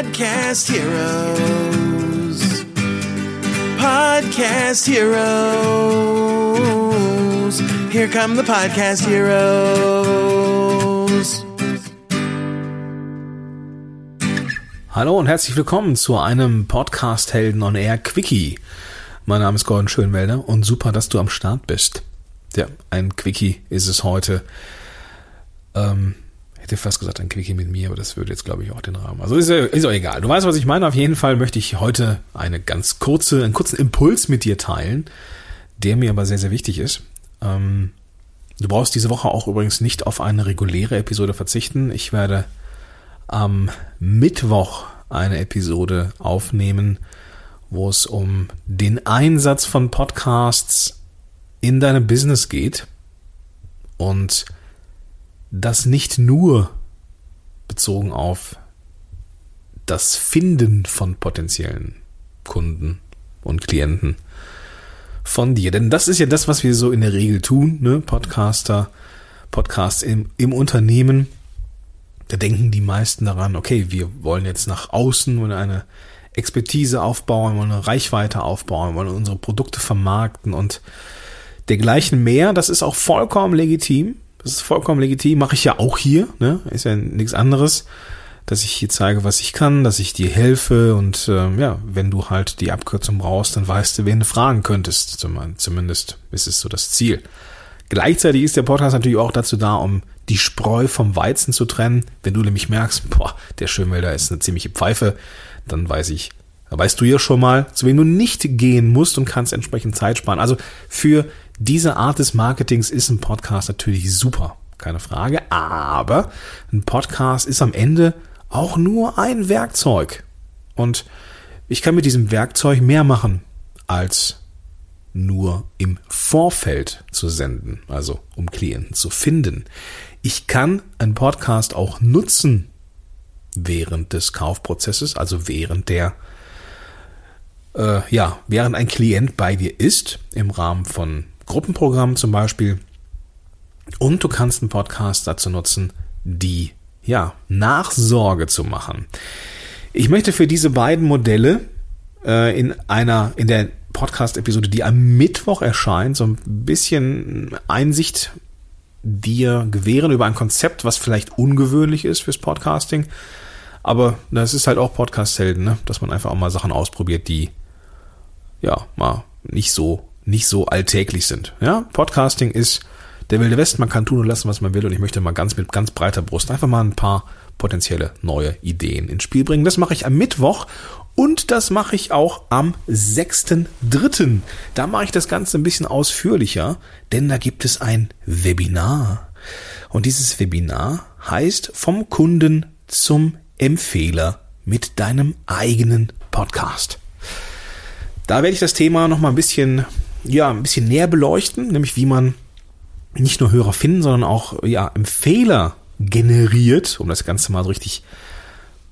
Podcast Heroes. Podcast Heroes. Here come the Podcast Heroes. Hallo und herzlich willkommen zu einem Podcast Helden on Air Quickie. Mein Name ist Gordon Schönwelder und super, dass du am Start bist. Ja, ein Quickie ist es heute. Ähm, hätte fast gesagt ein Quickie mit mir, aber das würde jetzt, glaube ich, auch den Rahmen. Also ist, ist auch egal. Du weißt, was ich meine. Auf jeden Fall möchte ich heute eine ganz kurze, einen kurzen Impuls mit dir teilen, der mir aber sehr, sehr wichtig ist. Ähm, du brauchst diese Woche auch übrigens nicht auf eine reguläre Episode verzichten. Ich werde am Mittwoch eine Episode aufnehmen, wo es um den Einsatz von Podcasts in deinem Business geht und das nicht nur bezogen auf das Finden von potenziellen Kunden und Klienten von dir. Denn das ist ja das, was wir so in der Regel tun, ne? Podcaster, Podcasts im, im Unternehmen. Da denken die meisten daran, okay, wir wollen jetzt nach außen und eine Expertise aufbauen, wollen eine Reichweite aufbauen, wollen unsere Produkte vermarkten und dergleichen mehr. Das ist auch vollkommen legitim. Das ist vollkommen legitim. Mache ich ja auch hier. Ne? Ist ja nichts anderes, dass ich hier zeige, was ich kann, dass ich dir helfe und äh, ja, wenn du halt die Abkürzung brauchst, dann weißt du, wen du fragen könntest. Zumindest ist es so das Ziel. Gleichzeitig ist der Podcast natürlich auch dazu da, um die Spreu vom Weizen zu trennen. Wenn du nämlich merkst, boah, der Schönwälder ist eine ziemliche Pfeife, dann weiß ich, weißt du ja schon mal, zu wem du nicht gehen musst und kannst entsprechend Zeit sparen. Also für diese Art des Marketings ist ein Podcast natürlich super, keine Frage. Aber ein Podcast ist am Ende auch nur ein Werkzeug. Und ich kann mit diesem Werkzeug mehr machen, als nur im Vorfeld zu senden, also um Klienten zu finden. Ich kann einen Podcast auch nutzen während des Kaufprozesses, also während der äh, ja, während ein Klient bei dir ist, im Rahmen von Gruppenprogramm zum Beispiel. Und du kannst einen Podcast dazu nutzen, die ja, Nachsorge zu machen. Ich möchte für diese beiden Modelle äh, in einer, in der Podcast-Episode, die am Mittwoch erscheint, so ein bisschen Einsicht dir gewähren über ein Konzept, was vielleicht ungewöhnlich ist fürs Podcasting. Aber das ist halt auch Podcast-Helden, ne? dass man einfach auch mal Sachen ausprobiert, die ja mal nicht so nicht so alltäglich sind. Ja, Podcasting ist der wilde West, man kann tun und lassen, was man will und ich möchte mal ganz mit ganz breiter Brust einfach mal ein paar potenzielle neue Ideen ins Spiel bringen. Das mache ich am Mittwoch und das mache ich auch am 6.3. Da mache ich das Ganze ein bisschen ausführlicher, denn da gibt es ein Webinar. Und dieses Webinar heißt vom Kunden zum Empfehler mit deinem eigenen Podcast. Da werde ich das Thema noch mal ein bisschen ja, ein bisschen näher beleuchten, nämlich wie man nicht nur Hörer finden, sondern auch ja, Empfehler generiert, um das Ganze mal so richtig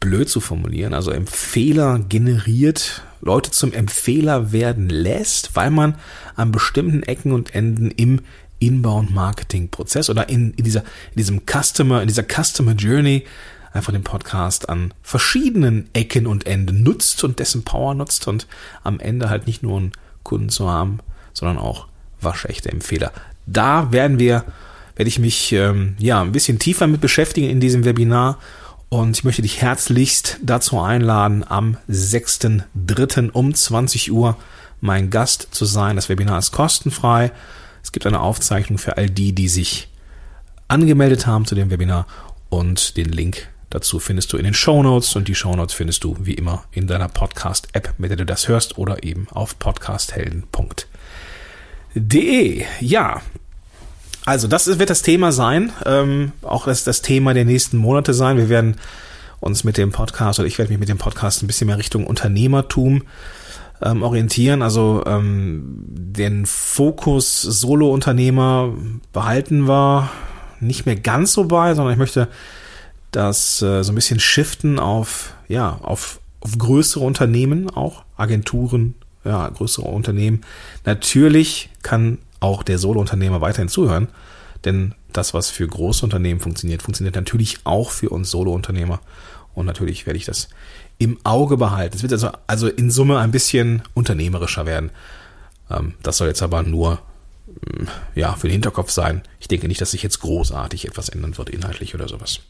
blöd zu formulieren, also Empfehler generiert, Leute zum Empfehler werden lässt, weil man an bestimmten Ecken und Enden im Inbound-Marketing-Prozess oder in, in, dieser, in diesem Customer, in dieser Customer Journey einfach den Podcast an verschiedenen Ecken und Enden nutzt und dessen Power nutzt und am Ende halt nicht nur einen Kunden zu haben, sondern auch waschechte Empfehler. Da werden wir, werde ich mich ähm, ja ein bisschen tiefer mit beschäftigen in diesem Webinar und ich möchte dich herzlichst dazu einladen, am 6.3. um 20 Uhr mein Gast zu sein. Das Webinar ist kostenfrei. Es gibt eine Aufzeichnung für all die, die sich angemeldet haben zu dem Webinar und den Link dazu findest du in den Show Notes und die Show Notes findest du wie immer in deiner Podcast-App, mit der du das hörst oder eben auf podcasthelden.de de. Ja, also das wird das Thema sein, ähm, auch das, das Thema der nächsten Monate sein. Wir werden uns mit dem Podcast oder ich werde mich mit dem Podcast ein bisschen mehr Richtung Unternehmertum ähm, orientieren. Also ähm, den Fokus Solo-Unternehmer behalten wir nicht mehr ganz so bei, sondern ich möchte das äh, so ein bisschen shiften auf ja auf, auf größere Unternehmen auch Agenturen ja, größere Unternehmen. Natürlich kann auch der Solo-Unternehmer weiterhin zuhören, denn das, was für große Unternehmen funktioniert, funktioniert natürlich auch für uns Solo-Unternehmer. Und natürlich werde ich das im Auge behalten. Es wird also, also in Summe ein bisschen unternehmerischer werden. Ähm, das soll jetzt aber nur ja, für den Hinterkopf sein. Ich denke nicht, dass sich jetzt großartig etwas ändern wird, inhaltlich oder sowas.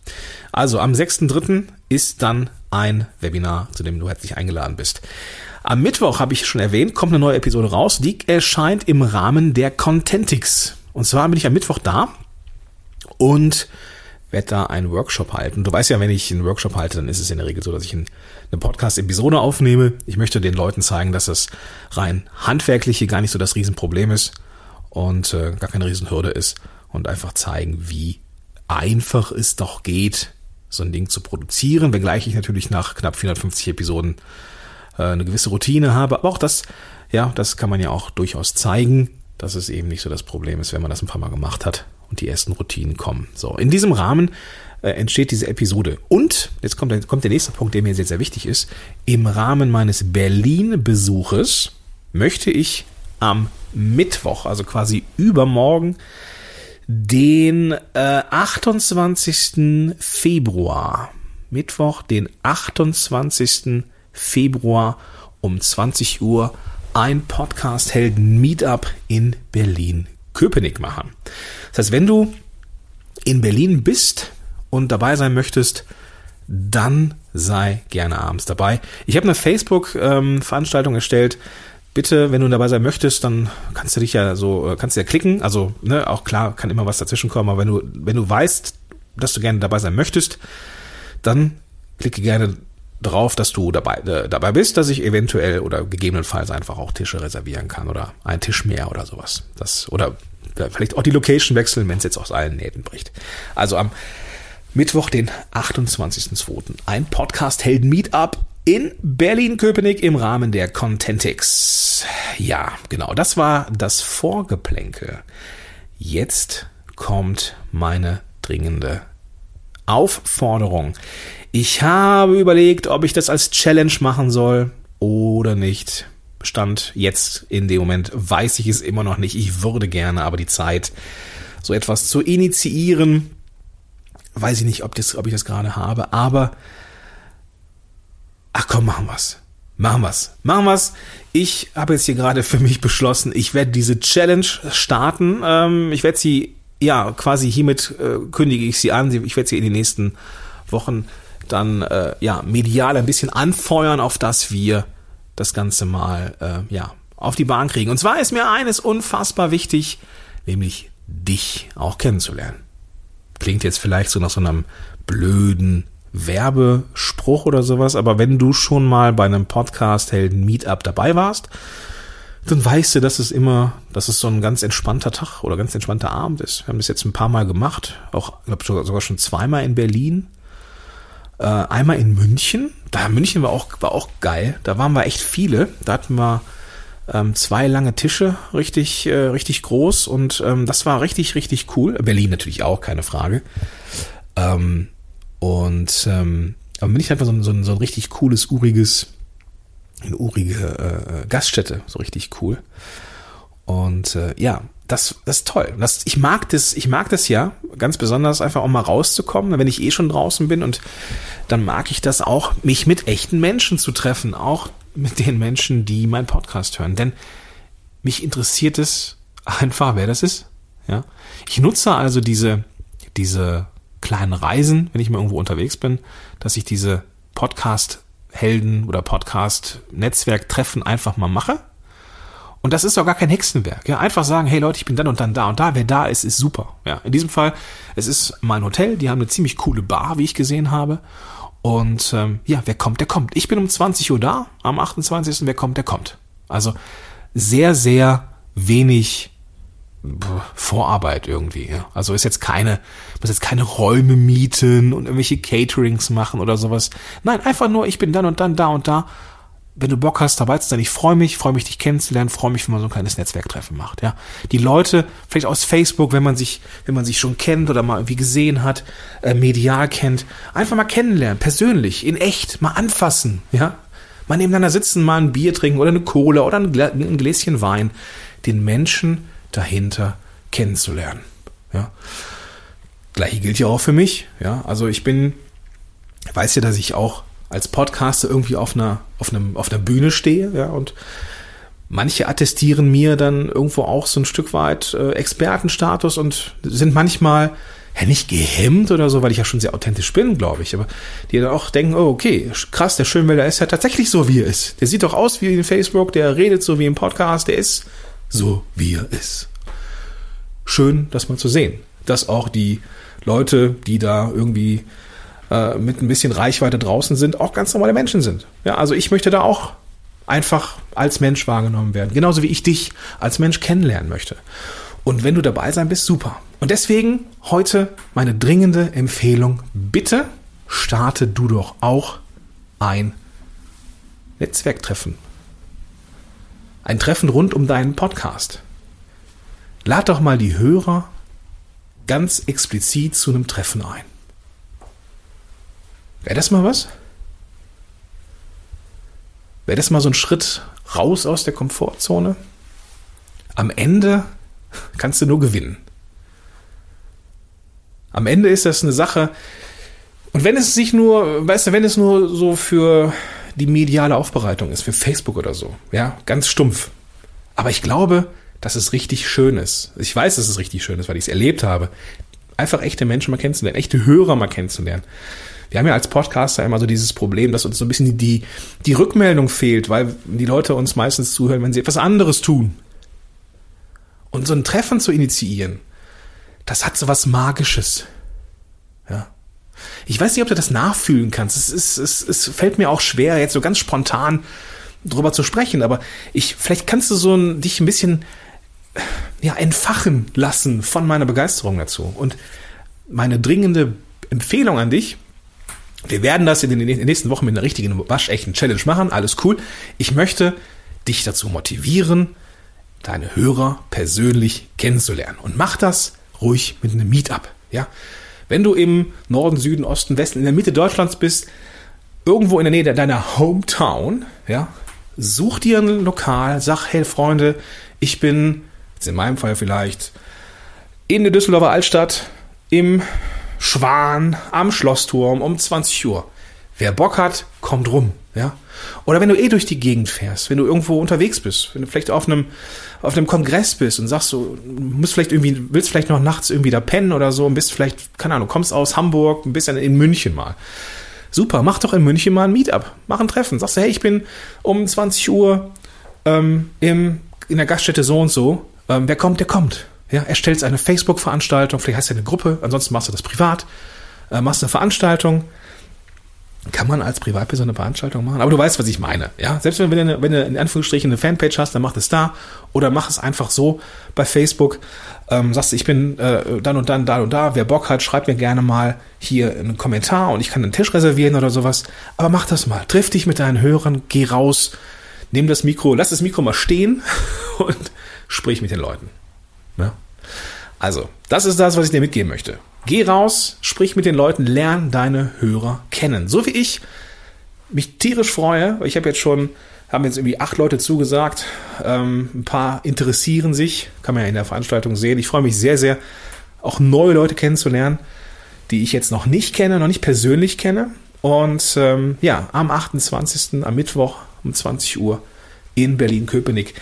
Also am 6.3. ist dann ein Webinar, zu dem du herzlich eingeladen bist. Am Mittwoch habe ich schon erwähnt, kommt eine neue Episode raus. Die erscheint im Rahmen der Contentix. Und zwar bin ich am Mittwoch da und werde da einen Workshop halten. Du weißt ja, wenn ich einen Workshop halte, dann ist es in der Regel so, dass ich eine Podcast-Episode aufnehme. Ich möchte den Leuten zeigen, dass das rein handwerkliche gar nicht so das Riesenproblem ist und äh, gar keine Riesenhürde ist und einfach zeigen, wie einfach es doch geht, so ein Ding zu produzieren, wenngleich ich natürlich nach knapp 450 Episoden äh, eine gewisse Routine habe. Aber auch das, ja, das kann man ja auch durchaus zeigen, dass es eben nicht so das Problem ist, wenn man das ein paar Mal gemacht hat und die ersten Routinen kommen. So, in diesem Rahmen äh, entsteht diese Episode. Und, jetzt kommt, kommt der nächste Punkt, der mir sehr, sehr wichtig ist. Im Rahmen meines Berlin-Besuches möchte ich am Mittwoch, also quasi übermorgen, den äh, 28. Februar, Mittwoch, den 28. Februar um 20 Uhr ein Podcast-Helden-Meetup in Berlin-Köpenick machen. Das heißt, wenn du in Berlin bist und dabei sein möchtest, dann sei gerne abends dabei. Ich habe eine Facebook-Veranstaltung ähm, erstellt. Bitte, wenn du dabei sein möchtest, dann kannst du dich ja so, äh, kannst du ja klicken. Also, ne, auch klar, kann immer was dazwischen kommen, aber wenn du, wenn du weißt, dass du gerne dabei sein möchtest, dann klicke gerne drauf, dass du dabei, äh, dabei bist, dass ich eventuell oder gegebenenfalls einfach auch Tische reservieren kann oder einen Tisch mehr oder sowas. Das, oder vielleicht auch die Location wechseln, wenn es jetzt aus allen Nähten bricht. Also am Mittwoch, den 28.02. ein Podcast-Helden-Meetup in Berlin-Köpenick im Rahmen der Contentix. Ja, genau, das war das Vorgeplänkel. Jetzt kommt meine dringende Aufforderung. Ich habe überlegt, ob ich das als Challenge machen soll oder nicht. Stand jetzt in dem Moment weiß ich es immer noch nicht. Ich würde gerne, aber die Zeit, so etwas zu initiieren, weiß ich nicht, ob, das, ob ich das gerade habe, aber ach komm, machen wir's. Machen wir's. Machen wir's. Ich habe jetzt hier gerade für mich beschlossen, ich werde diese Challenge starten. Ähm, ich werde sie, ja, quasi hiermit äh, kündige ich sie an. Ich werde sie in den nächsten Wochen dann äh, ja medial ein bisschen anfeuern, auf dass wir das Ganze mal äh, ja auf die Bahn kriegen. Und zwar ist mir eines unfassbar wichtig, nämlich dich auch kennenzulernen. Klingt jetzt vielleicht so nach so einem blöden Werbespruch oder sowas, aber wenn du schon mal bei einem Podcast Helden Meetup dabei warst, dann weißt du, dass es immer, dass es so ein ganz entspannter Tag oder ganz entspannter Abend ist. Wir haben das jetzt ein paar Mal gemacht, auch ich glaube sogar schon zweimal in Berlin äh, einmal in München. Da München war auch, war auch geil. Da waren wir echt viele. Da hatten wir ähm, zwei lange Tische, richtig, äh, richtig groß und ähm, das war richtig, richtig cool. Berlin natürlich auch, keine Frage. Ähm, und ähm, aber München hat so ein, so, ein, so ein richtig cooles, uriges, eine urige äh, Gaststätte, so richtig cool. Und äh, ja, das, das ist toll. Das, ich mag das, ich mag das ja ganz besonders einfach auch mal rauszukommen, wenn ich eh schon draußen bin und dann mag ich das auch, mich mit echten Menschen zu treffen, auch mit den Menschen, die meinen Podcast hören. Denn mich interessiert es einfach, wer das ist. Ja, ich nutze also diese diese kleinen Reisen, wenn ich mal irgendwo unterwegs bin, dass ich diese Podcast-Helden oder Podcast-Netzwerk-Treffen einfach mal mache und das ist doch gar kein Hexenwerk. Ja, einfach sagen, hey Leute, ich bin dann und dann da und da. Wer da ist, ist super. Ja, in diesem Fall, es ist mein Hotel. Die haben eine ziemlich coole Bar, wie ich gesehen habe. Und ähm, ja, wer kommt, der kommt. Ich bin um 20 Uhr da, am 28. Wer kommt, der kommt. Also sehr, sehr wenig Vorarbeit irgendwie. Ja. Also ist jetzt keine, muss jetzt keine Räume mieten und irgendwelche Caterings machen oder sowas. Nein, einfach nur, ich bin dann und dann da und da wenn du Bock hast, dabei zu sein, ich freue mich, freue mich, dich kennenzulernen, freue mich, wenn man so ein kleines Netzwerktreffen macht, ja. Die Leute, vielleicht aus Facebook, wenn man sich, wenn man sich schon kennt oder mal irgendwie gesehen hat, äh, medial kennt, einfach mal kennenlernen, persönlich, in echt, mal anfassen, ja. Mal nebeneinander sitzen, mal ein Bier trinken oder eine Cola oder ein, ein Gläschen Wein, den Menschen dahinter kennenzulernen, ja. Gleiche gilt ja auch für mich, ja. Also ich bin weiß ja, dass ich auch als Podcaster irgendwie auf einer, auf einem, auf einer Bühne stehe, ja, und manche attestieren mir dann irgendwo auch so ein Stück weit äh, Expertenstatus und sind manchmal ja nicht gehemmt oder so, weil ich ja schon sehr authentisch bin, glaube ich, aber die dann auch denken, oh, okay, krass, der Schönwälder ist ja tatsächlich so, wie er ist. Der sieht doch aus wie in Facebook, der redet so wie im Podcast, der ist so, wie er ist. Schön, das mal zu sehen, dass auch die Leute, die da irgendwie äh, mit ein bisschen Reichweite draußen sind, auch ganz normale Menschen sind. Ja, also ich möchte da auch einfach als Mensch wahrgenommen werden, genauso wie ich dich als Mensch kennenlernen möchte. Und wenn du dabei sein bist, super. Und deswegen heute meine dringende Empfehlung, bitte starte du doch auch ein Netzwerktreffen. Ein Treffen rund um deinen Podcast. Lad doch mal die Hörer ganz explizit zu einem Treffen ein. Wäre das mal was? Wäre das mal so ein Schritt raus aus der Komfortzone? Am Ende kannst du nur gewinnen. Am Ende ist das eine Sache, und wenn es sich nur, weißt du, wenn es nur so für die mediale Aufbereitung ist, für Facebook oder so, ja, ganz stumpf. Aber ich glaube, dass es richtig schön ist. Ich weiß, dass es richtig schön ist, weil ich es erlebt habe. Einfach echte Menschen mal kennenzulernen, echte Hörer mal kennenzulernen. Wir haben ja als Podcaster immer so dieses Problem, dass uns so ein bisschen die, die Rückmeldung fehlt, weil die Leute uns meistens zuhören, wenn sie etwas anderes tun. Und so ein Treffen zu initiieren, das hat so was Magisches. Ja. Ich weiß nicht, ob du das nachfühlen kannst. Es, ist, es, es fällt mir auch schwer, jetzt so ganz spontan drüber zu sprechen, aber ich, vielleicht kannst du so ein, dich ein bisschen ja, entfachen lassen von meiner Begeisterung dazu. Und meine dringende Empfehlung an dich, wir werden das in den nächsten Wochen mit einer richtigen, waschechten Challenge machen, alles cool. Ich möchte dich dazu motivieren, deine Hörer persönlich kennenzulernen. Und mach das ruhig mit einem Meetup. Ja? Wenn du im Norden, Süden, Osten, Westen, in der Mitte Deutschlands bist, irgendwo in der Nähe deiner Hometown, ja, such dir ein Lokal, sag, hey Freunde, ich bin, jetzt in meinem Fall vielleicht, in der Düsseldorfer Altstadt, im Schwan, am Schlossturm um 20 Uhr. Wer Bock hat, kommt rum. Ja? Oder wenn du eh durch die Gegend fährst, wenn du irgendwo unterwegs bist, wenn du vielleicht auf einem, auf einem Kongress bist und sagst so, musst vielleicht irgendwie, willst vielleicht noch nachts irgendwie da pennen oder so und bist vielleicht, keine Ahnung, kommst aus Hamburg, ein bisschen in München mal. Super, mach doch in München mal ein Meetup, mach ein Treffen. Sagst du, hey, ich bin um 20 Uhr ähm, im, in der Gaststätte so und so. Ähm, wer kommt, der kommt. Ja, erstellst eine Facebook-Veranstaltung, vielleicht hast du eine Gruppe, ansonsten machst du das privat, äh, machst eine Veranstaltung, kann man als Privatperson eine Veranstaltung machen? Aber du weißt, was ich meine. Ja, selbst wenn du, wenn du in Anführungsstrichen eine Fanpage hast, dann mach es da oder mach es einfach so bei Facebook. Ähm, sagst ich bin äh, dann und dann da und da. Wer Bock hat, schreib mir gerne mal hier einen Kommentar und ich kann einen Tisch reservieren oder sowas. Aber mach das mal. Triff dich mit deinen Hörern, geh raus, nimm das Mikro, lass das Mikro mal stehen und sprich mit den Leuten. Ja? Also, das ist das, was ich dir mitgeben möchte. Geh raus, sprich mit den Leuten, lern deine Hörer kennen. So wie ich mich tierisch freue. Ich habe jetzt schon, haben jetzt irgendwie acht Leute zugesagt. Ähm, ein paar interessieren sich, kann man ja in der Veranstaltung sehen. Ich freue mich sehr, sehr, auch neue Leute kennenzulernen, die ich jetzt noch nicht kenne, noch nicht persönlich kenne. Und ähm, ja, am 28. am Mittwoch um 20 Uhr in Berlin-Köpenick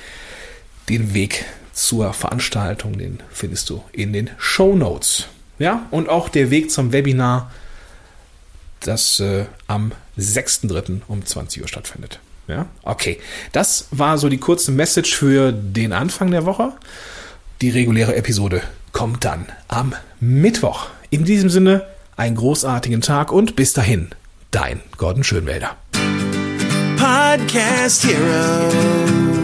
den Weg zur Veranstaltung, den findest du in den Show Notes. Ja, und auch der Weg zum Webinar, das äh, am 6.3. um 20 Uhr stattfindet. Ja, okay. Das war so die kurze Message für den Anfang der Woche. Die reguläre Episode kommt dann am Mittwoch. In diesem Sinne, einen großartigen Tag und bis dahin, dein Gordon Schönwälder. Podcast Heroes.